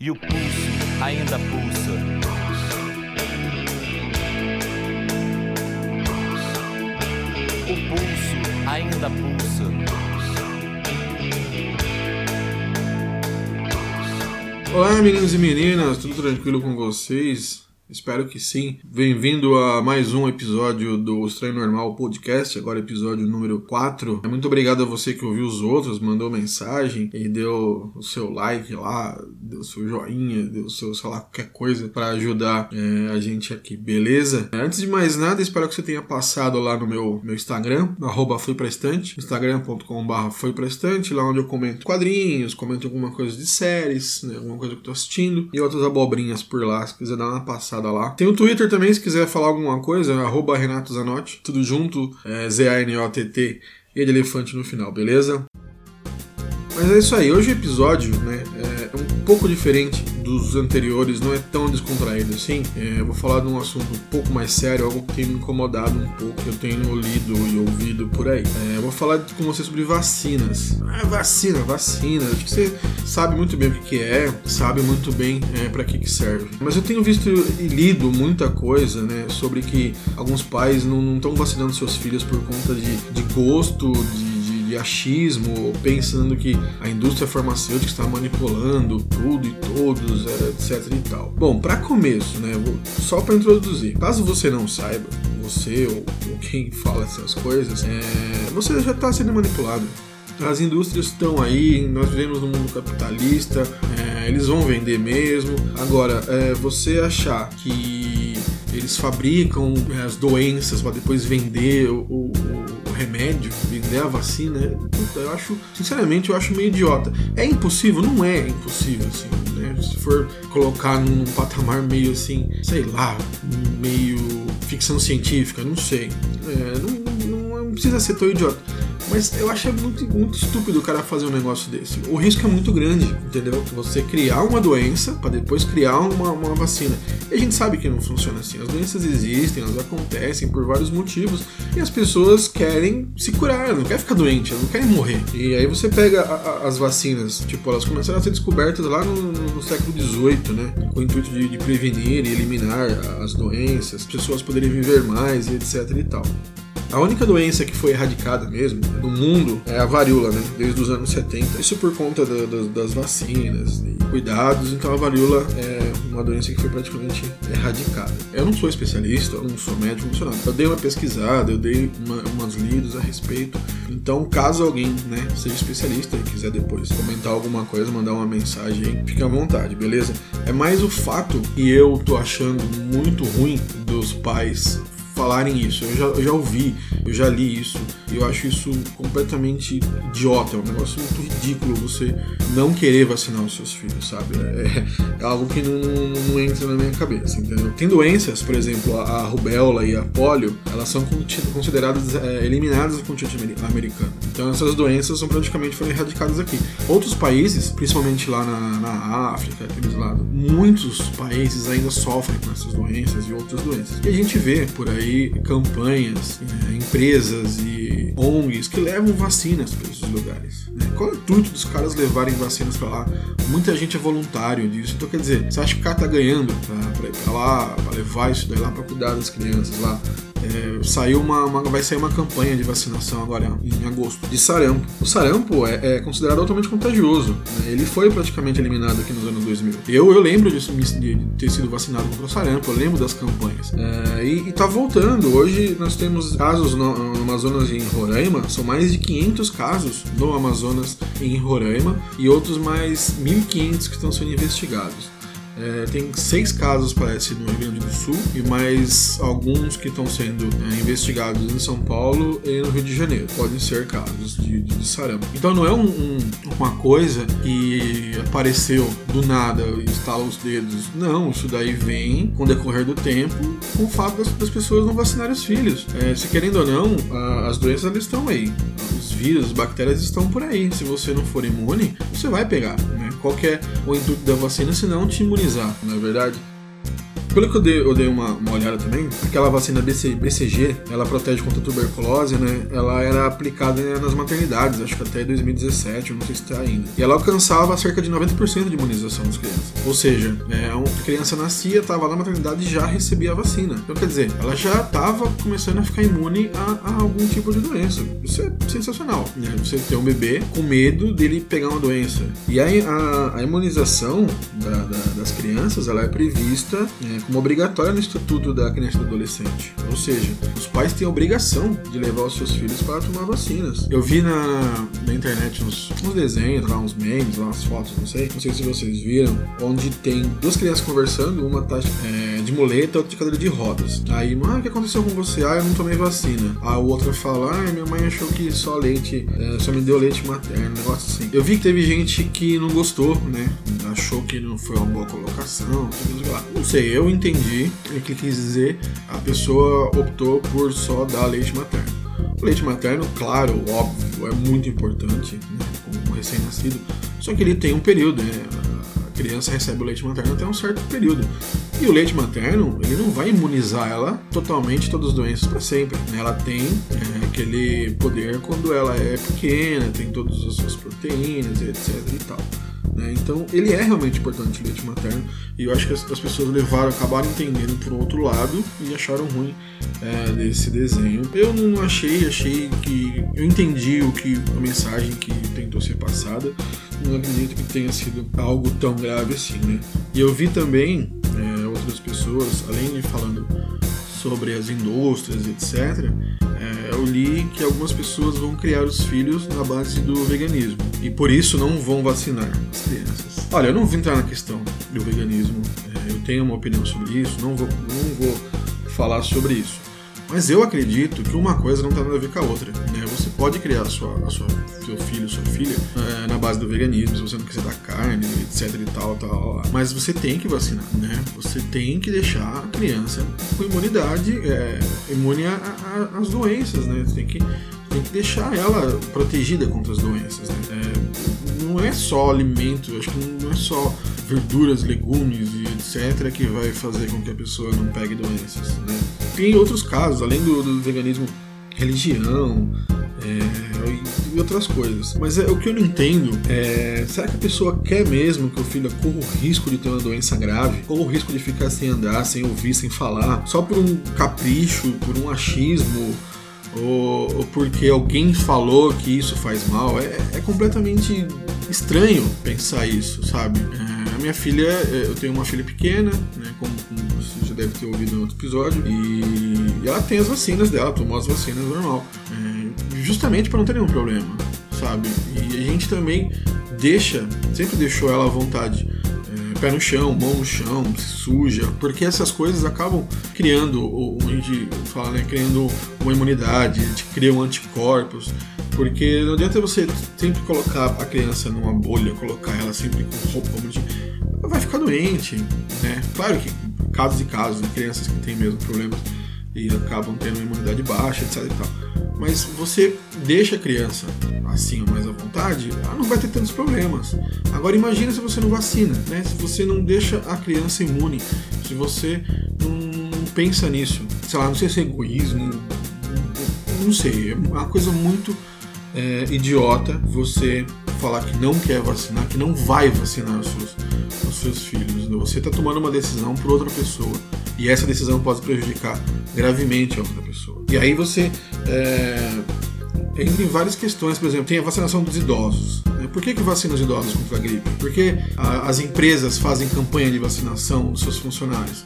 E o pulso ainda pulsa. O pulso ainda pulsa. Olá, meninos e meninas, tudo tranquilo com vocês? Espero que sim. Bem-vindo a mais um episódio do Estranho Normal Podcast, agora episódio número 4. Muito obrigado a você que ouviu os outros, mandou mensagem e deu o seu like lá, o seu joinha, o seu, sei lá, qualquer coisa para ajudar é, a gente aqui, beleza? Antes de mais nada, espero que você tenha passado lá no meu, meu Instagram, arroba estante, instagram.com.br foi lá onde eu comento quadrinhos, comento alguma coisa de séries, né, alguma coisa que eu tô assistindo e outras abobrinhas por lá, se quiser dar uma passada lá. Tem o Twitter também, se quiser falar alguma coisa, arroba Renato Zanotti, tudo junto, é, Z-A-N-O-T-T e de elefante no final, beleza? Mas é isso aí, hoje o episódio né, é um pouco diferente dos anteriores, não é tão descontraído assim. É, eu vou falar de um assunto um pouco mais sério, algo que tem me incomodado um pouco, que eu tenho lido e ouvido por aí. É, eu vou falar com você sobre vacinas. Ah, vacina, vacina. Acho que você sabe muito bem o que, é, sabe muito bem é, para que, que serve. Mas eu tenho visto e lido muita coisa né, sobre que alguns pais não estão vacinando seus filhos por conta de, de gosto, de de achismo, pensando que a indústria farmacêutica está manipulando tudo e todos, é, etc e tal. Bom, para começo, né, vou, só para introduzir, caso você não saiba, você ou, ou quem fala essas coisas, é, você já está sendo manipulado. As indústrias estão aí, nós vivemos num mundo capitalista, é, eles vão vender mesmo. Agora, é, você achar que eles fabricam é, as doenças para depois vender o, o, remédio, a vacina, eu acho, sinceramente, eu acho meio idiota. É impossível? Não é impossível, assim, né? Se for colocar num patamar meio assim, sei lá, meio ficção científica, não sei. É, não, não, não precisa ser tão idiota. Mas eu acho muito, muito estúpido o cara fazer um negócio desse. O risco é muito grande, entendeu? Você criar uma doença para depois criar uma, uma vacina. E a gente sabe que não funciona assim. As doenças existem, elas acontecem por vários motivos. E as pessoas querem se curar, não querem ficar doente, não querem morrer. E aí você pega a, a, as vacinas, tipo, elas começaram a ser descobertas lá no, no século XVIII, né? Com o intuito de, de prevenir e eliminar as doenças, as pessoas poderem viver mais e etc e tal. A única doença que foi erradicada mesmo no mundo é a varíola, né? Desde os anos 70. Isso por conta da, da, das vacinas e cuidados. Então a varíola é uma doença que foi praticamente erradicada. Eu não sou especialista, não sou médico, não sou nada. Eu dei uma pesquisada, eu dei uma, umas lidas a respeito. Então, caso alguém né, seja especialista e quiser depois comentar alguma coisa, mandar uma mensagem, fique à vontade, beleza? É mais o fato que eu tô achando muito ruim dos pais falarem isso. Eu já, eu já ouvi, eu já li isso. Eu acho isso completamente idiota. É um negócio muito ridículo você não querer vacinar os seus filhos, sabe? É, é algo que não, não, entra na minha cabeça, entendeu? Tem doenças, por exemplo, a, a rubéola e a polio, elas são consideradas é, eliminadas do continente americano. Então essas doenças são praticamente foram erradicadas aqui. Outros países, principalmente lá na, na África, aqueles lados, muitos países ainda sofrem com essas doenças e outras doenças. E a gente vê por aí aí campanhas, é, empresas e ONGs que levam vacinas para esses lugares. Né? Qual é o intuito dos caras levarem vacinas para lá? Muita gente é voluntário disso. Então, quer dizer, você acha que o cara tá ganhando para ir para lá, para levar isso daí lá para cuidar das crianças lá? É, saiu uma, uma, vai sair uma campanha de vacinação agora em agosto de sarampo. O sarampo é, é considerado altamente contagioso. Né? Ele foi praticamente eliminado aqui nos anos 2000. Eu, eu lembro de, de ter sido vacinado contra o sarampo, eu lembro das campanhas. É, e, e tá voltando. Hoje nós temos casos no, no Amazonas e em Roraima, são mais de 500 casos no Amazonas e em Roraima e outros mais 1.500 que estão sendo investigados. É, tem seis casos, parece, no Rio Grande do Sul e mais alguns que estão sendo é, investigados em São Paulo e no Rio de Janeiro. Podem ser casos de, de, de sarampo. Então não é um, um, uma coisa que apareceu do nada e estala os dedos. Não, isso daí vem com o decorrer do tempo com o fato das, das pessoas não vacinarem os filhos. É, se querendo ou não, a, as doenças elas estão aí. Os vírus, as bactérias estão por aí. Se você não for imune, você vai pegar. Né? Qual é o intuito da vacina se não te imunizar, não é verdade? Pelo que eu dei, eu dei uma, uma olhada também, aquela vacina BC, BCG, ela protege contra tuberculose, né? Ela era aplicada nas maternidades, acho que até 2017, eu não sei se está ainda. E ela alcançava cerca de 90% de imunização das crianças. Ou seja, é, a criança nascia, estava na maternidade e já recebia a vacina. Então, quer dizer, ela já estava começando a ficar imune a, a, algum tipo de doença. Isso é sensacional. Né? Você ter um bebê com medo dele pegar uma doença. E a, a, a imunização da, da, das crianças, ela é prevista é, como obrigatória no Instituto da Criança e do Adolescente. Ou seja, os pais têm a obrigação de levar os seus filhos para tomar vacinas. Eu vi na, na internet uns, uns desenhos, lá, uns memes, lá, umas fotos, não sei. Não sei se vocês viram, onde tem duas crianças conversando, uma tá é, de muleta, outra de cadeira de rodas. Aí, ah, o que aconteceu com você? Ah, eu não tomei vacina. A outra fala, ah, minha mãe achou que só leite, é, só me deu leite materno, um negócio assim. Eu vi que teve gente que não gostou, né? Achou que não foi uma boa colocação. Não sei, eu entendi o que quis dizer. A pessoa optou por só dar leite materno. O leite materno, claro, óbvio, é muito importante, né? Como recém-nascido. Só que ele tem um período, né? A criança recebe o leite materno até um certo período. E o leite materno, ele não vai imunizar ela totalmente todas as doenças para sempre. Né? Ela tem é, aquele poder quando ela é pequena, tem todas as suas proteínas, etc e tal. Né? Então, ele é realmente importante o leite materno. E eu acho que as, as pessoas levaram, acabaram entendendo por outro lado e acharam ruim é, desse desenho. Eu não achei, achei que. Eu entendi o que a mensagem que tentou ser passada. Não acredito que tenha sido algo tão grave assim, né? E eu vi também é, outras pessoas, além de falando sobre as indústrias, etc., eu li que algumas pessoas vão criar os filhos na base do veganismo e por isso não vão vacinar as crianças. Olha, eu não vou entrar na questão do veganismo, é, eu tenho uma opinião sobre isso, não vou, não vou falar sobre isso. Mas eu acredito que uma coisa não tem nada a ver com a outra. Né? Pode criar a sua, a sua, seu filho, sua filha é, na base do veganismo, se você não quiser dar carne, etc e tal, tal. Mas você tem que vacinar, né? Você tem que deixar a criança com imunidade, é, imune às doenças, né? Você tem que, tem que deixar ela protegida contra as doenças, né? É, não é só alimento, acho que não é só verduras, legumes e etc que vai fazer com que a pessoa não pegue doenças, né? Tem outros casos, além do, do veganismo, religião é, e outras coisas. Mas é, o que eu não entendo é: será que a pessoa quer mesmo que o filho corra o risco de ter uma doença grave? Corra o risco de ficar sem andar, sem ouvir, sem falar, só por um capricho, por um achismo? Ou, porque alguém falou que isso faz mal? É, é completamente estranho pensar isso, sabe? É, a minha filha, é, eu tenho uma filha pequena, né, como, como, você já deve ter ouvido no outro episódio, e, e ela tem as vacinas dela, tomou as vacinas normal, é, justamente para não ter nenhum problema, sabe? E a gente também deixa, sempre deixou ela à vontade é, pé no chão, mão no chão, suja, porque essas coisas acabam criando, gente fala, né, criando uma imunidade, a gente cria um anticorpos, porque não adianta você sempre colocar a criança numa bolha, colocar ela sempre com roupa, ela vai ficar doente, né? Claro que casos e casos crianças que têm mesmo problemas e acabam tendo uma imunidade baixa, etc e tal. Mas você deixa a criança assim mais à vontade, ela não vai ter tantos problemas. Agora imagina se você não vacina, né? Se você não deixa a criança imune, se você não, pensa nisso, sei lá, não sei se é egoísmo, não sei, é uma coisa muito é, idiota você falar que não quer vacinar, que não vai vacinar os seus, os seus filhos. Você está tomando uma decisão por outra pessoa e essa decisão pode prejudicar gravemente a outra pessoa. E aí você é, entra em várias questões, por exemplo, tem a vacinação dos idosos. Né? Por que, que vacina os idosos contra a gripe? Porque a, as empresas fazem campanha de vacinação dos seus funcionários.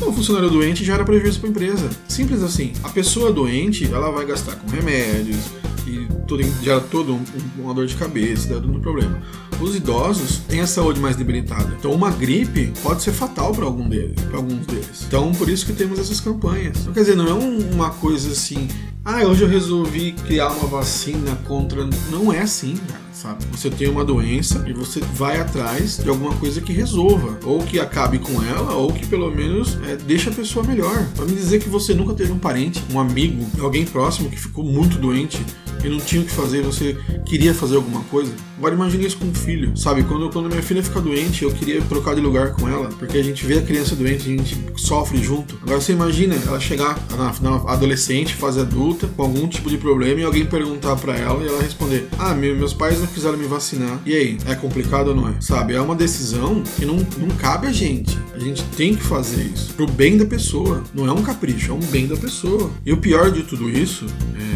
O funcionário doente gera prejuízo para a empresa. Simples assim. A pessoa doente, ela vai gastar com remédios, e tudo, gera todo um, uma dor de cabeça, dando um problema. Os idosos têm a saúde mais debilitada. Então uma gripe pode ser fatal para algum deles, para alguns deles. Então por isso que temos essas campanhas. Então, quer dizer, não é uma coisa assim, ah, hoje eu resolvi criar uma vacina contra. Não é assim, sabe? Você tem uma doença e você vai atrás de alguma coisa que resolva, ou que acabe com ela, ou que pelo menos é, deixe a pessoa melhor. Para me dizer que você nunca teve um parente, um amigo, alguém próximo que ficou muito doente e não tinha o que fazer, você queria fazer alguma coisa. Agora imagine isso com um filho, sabe? Quando, quando minha filha fica doente, eu queria trocar de lugar com ela, porque a gente vê a criança doente, a gente sofre junto. Agora você imagina ela chegar na, na adolescente, fase adulta, com algum tipo de problema e alguém perguntar para ela e ela responder: Ah, meu, meus pais não quiseram me vacinar. E aí, é complicado ou não é? Sabe? É uma decisão que não, não cabe a gente. A gente tem que fazer isso pro bem da pessoa. Não é um capricho, é um bem da pessoa. E o pior de tudo isso é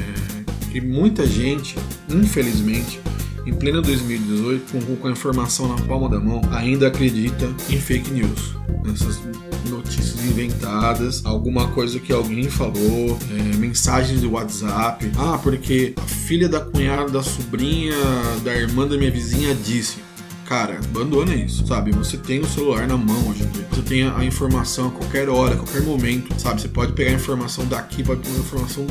que muita gente, infelizmente, em pleno 2018, com, a informação na palma da mão, ainda acredita em fake news. Nessas notícias inventadas, alguma coisa que alguém falou, é, mensagens de WhatsApp. Ah, porque a filha da cunhada, da sobrinha, da irmã da minha vizinha disse. Cara, abandona isso, sabe? Você tem o celular na mão hoje em dia. Você tem a informação a qualquer hora, a qualquer momento, sabe? Você pode pegar a informação daqui, pode pegar a informação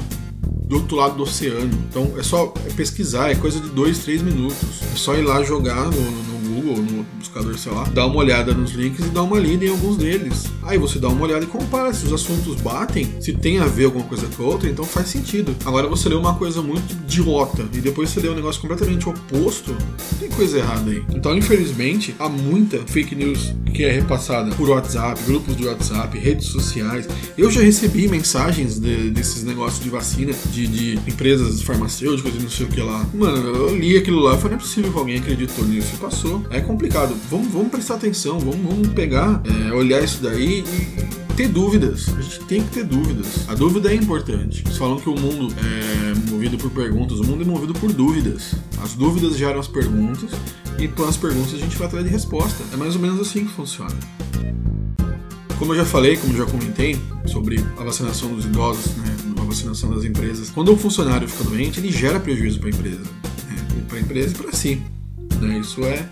do outro lado do oceano. Então é só pesquisar, é coisa de dois, três minutos. É só ir lá jogar no, no Google, no buscador, sei lá, dar uma olhada nos links e dar uma lida em alguns deles. Aí você dá uma olhada e compara se os assuntos batem, se tem a ver alguma coisa com a outra, então faz sentido. Agora você lê uma coisa muito idiota e depois você lê um negócio completamente oposto, tem coisa errada aí. Então, infelizmente, há muita fake news que é repassada por WhatsApp, grupos de WhatsApp, redes sociais. Eu já recebi mensagens de, desses negócios de vacina de, de, empresas farmacêuticas e não sei o que lá. Mano, eu li aquilo lá e falei, não é possível que alguém acreditou nisso e passou. É complicado. Vamos, vamos prestar atenção, vamos, vamos pegar, é, olhar isso daí e ter dúvidas. A gente tem que ter dúvidas. A dúvida é importante. Eles falam que o mundo é movido por perguntas, o mundo é movido por dúvidas. As dúvidas geram as perguntas e com as perguntas a gente vai atrás de resposta. É mais ou menos assim que funciona. Como eu já falei, como eu já comentei sobre a vacinação dos idosos, né, a vacinação das empresas, quando um funcionário fica doente, ele gera prejuízo para a empresa, né, para a empresa e para si. Né, isso é,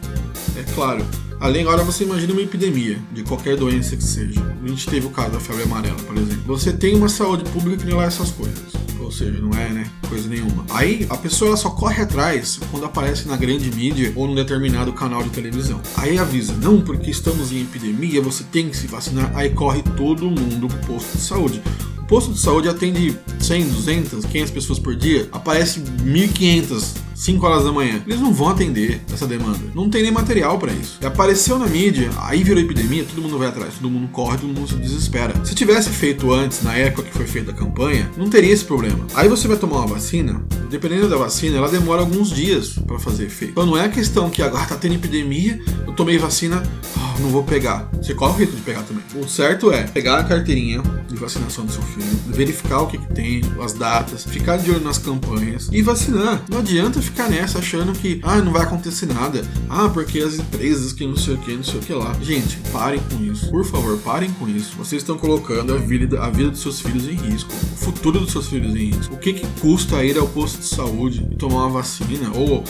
é claro. Além, agora você imagina uma epidemia de qualquer doença que seja. A gente teve o caso da febre amarela, por exemplo. Você tem uma saúde pública que não é essas coisas ou seja, não é, né, coisa nenhuma. Aí a pessoa só corre atrás quando aparece na grande mídia ou num determinado canal de televisão. Aí avisa, não, porque estamos em epidemia, você tem que se vacinar. Aí corre todo mundo pro posto de saúde. O posto de saúde atende 100, 200, 500 pessoas por dia, aparece 1500 5 horas da manhã. Eles não vão atender essa demanda. Não tem nem material para isso. E apareceu na mídia, aí virou epidemia, todo mundo vai atrás, todo mundo corre, todo mundo se desespera. Se tivesse feito antes, na época que foi feita a campanha, não teria esse problema. Aí você vai tomar uma vacina, dependendo da vacina, ela demora alguns dias para fazer efeito. Então não é a questão que agora tá tendo epidemia, eu tomei vacina, oh, não vou pegar. Você corre o risco de pegar também. O certo é pegar a carteirinha de vacinação do seu filho, verificar o que, que tem, as datas, ficar de olho nas campanhas e vacinar. Não adianta ficar nessa achando que ah, não vai acontecer nada. Ah, porque as empresas que não sei o que, não sei o que lá. Gente, parem com isso. Por favor, parem com isso. Vocês estão colocando a vida, a vida dos seus filhos em risco. O futuro dos seus filhos em risco. O que, que custa ir ao posto de saúde e tomar uma vacina? Ou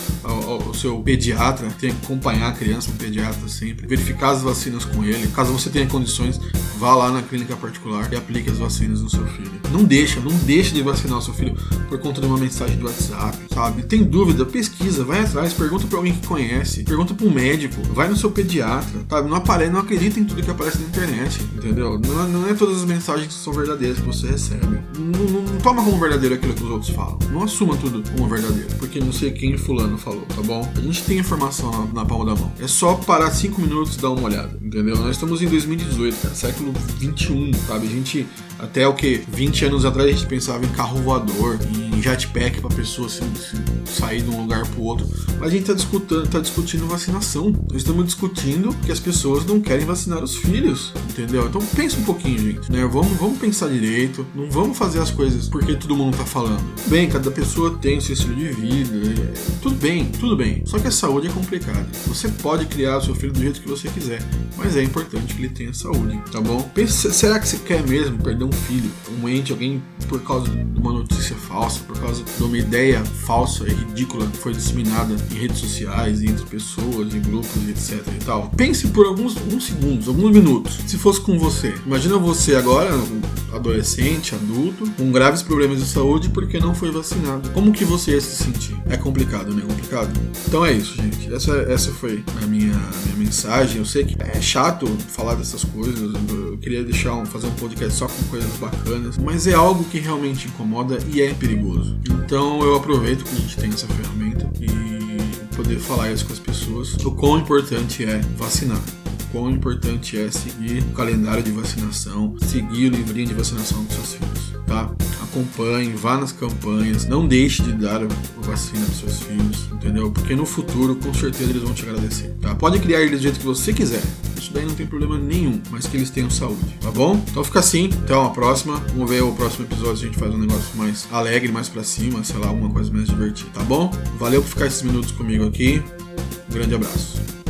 o seu pediatra tem que acompanhar a criança, um pediatra sempre, verificar as vacinas com ele. Caso você tenha condições, vá lá na clínica particular e aplique as vacinas no seu filho. Não deixa, não deixe de vacinar o seu filho por conta de uma mensagem do WhatsApp, sabe? Tem dúvida pesquisa, vai atrás, pergunta para alguém que conhece, pergunta para um médico, vai no seu pediatra, sabe? Não aparece, não acredita em tudo que aparece na internet, entendeu? Não, não é todas as mensagens que são verdadeiras que você recebe. Não, não, não, toma como verdadeiro aquilo que os outros falam. Não assuma tudo como verdadeiro, porque não sei quem fulano falou, tá bom? A gente tem informação na, na palma da mão. É só parar cinco minutos dar uma olhada, entendeu? Nós estamos em 2018, cara, século 21, sabe? A gente até o que 20 anos atrás a gente pensava em carro voador, em jetpack para pessoa assim, sair de um lugar para o outro. Mas a gente está discutindo, tá discutindo vacinação. Nós estamos discutindo que as pessoas não querem vacinar os filhos, entendeu? Então pensa um pouquinho, gente. Né? Vamos, vamos pensar direito. Não vamos fazer as coisas porque todo mundo está falando. Bem, cada pessoa tem o seu estilo de vida. É... Tudo bem, tudo bem. Só que a saúde é complicada. Você pode criar o seu filho do jeito que você quiser, mas é importante que ele tenha saúde, tá bom? Pensa, será que você quer mesmo perder um filho, um ente, alguém por causa de uma notícia falsa? Por causa de uma ideia falsa e ridícula que foi disseminada em redes sociais, entre pessoas, em grupos, etc e tal. Pense por alguns, alguns segundos, alguns minutos. Se fosse com você, imagina você agora, adolescente, adulto, com graves problemas de saúde porque não foi vacinado. Como que você ia se sentir? É complicado, né? É complicado. Então é isso, gente. Essa, essa foi a minha, minha mensagem. Eu sei que é chato falar dessas coisas. Eu queria deixar um, fazer um podcast só com coisas bacanas, mas é algo que realmente incomoda e é perigoso. Então eu aproveito que a gente tem essa ferramenta e poder falar isso com as pessoas. O quão importante é vacinar quão importante é seguir o calendário de vacinação, seguir o livrinho de vacinação dos seus filhos, tá? Acompanhe, vá nas campanhas, não deixe de dar a vacina para seus filhos, entendeu? Porque no futuro, com certeza, eles vão te agradecer, tá? Pode criar eles do jeito que você quiser, isso daí não tem problema nenhum, mas que eles tenham saúde, tá bom? Então fica assim, até uma próxima. Vamos ver o próximo episódio a gente faz um negócio mais alegre, mais pra cima, sei lá, alguma coisa mais divertida, tá bom? Valeu por ficar esses minutos comigo aqui. Um grande abraço.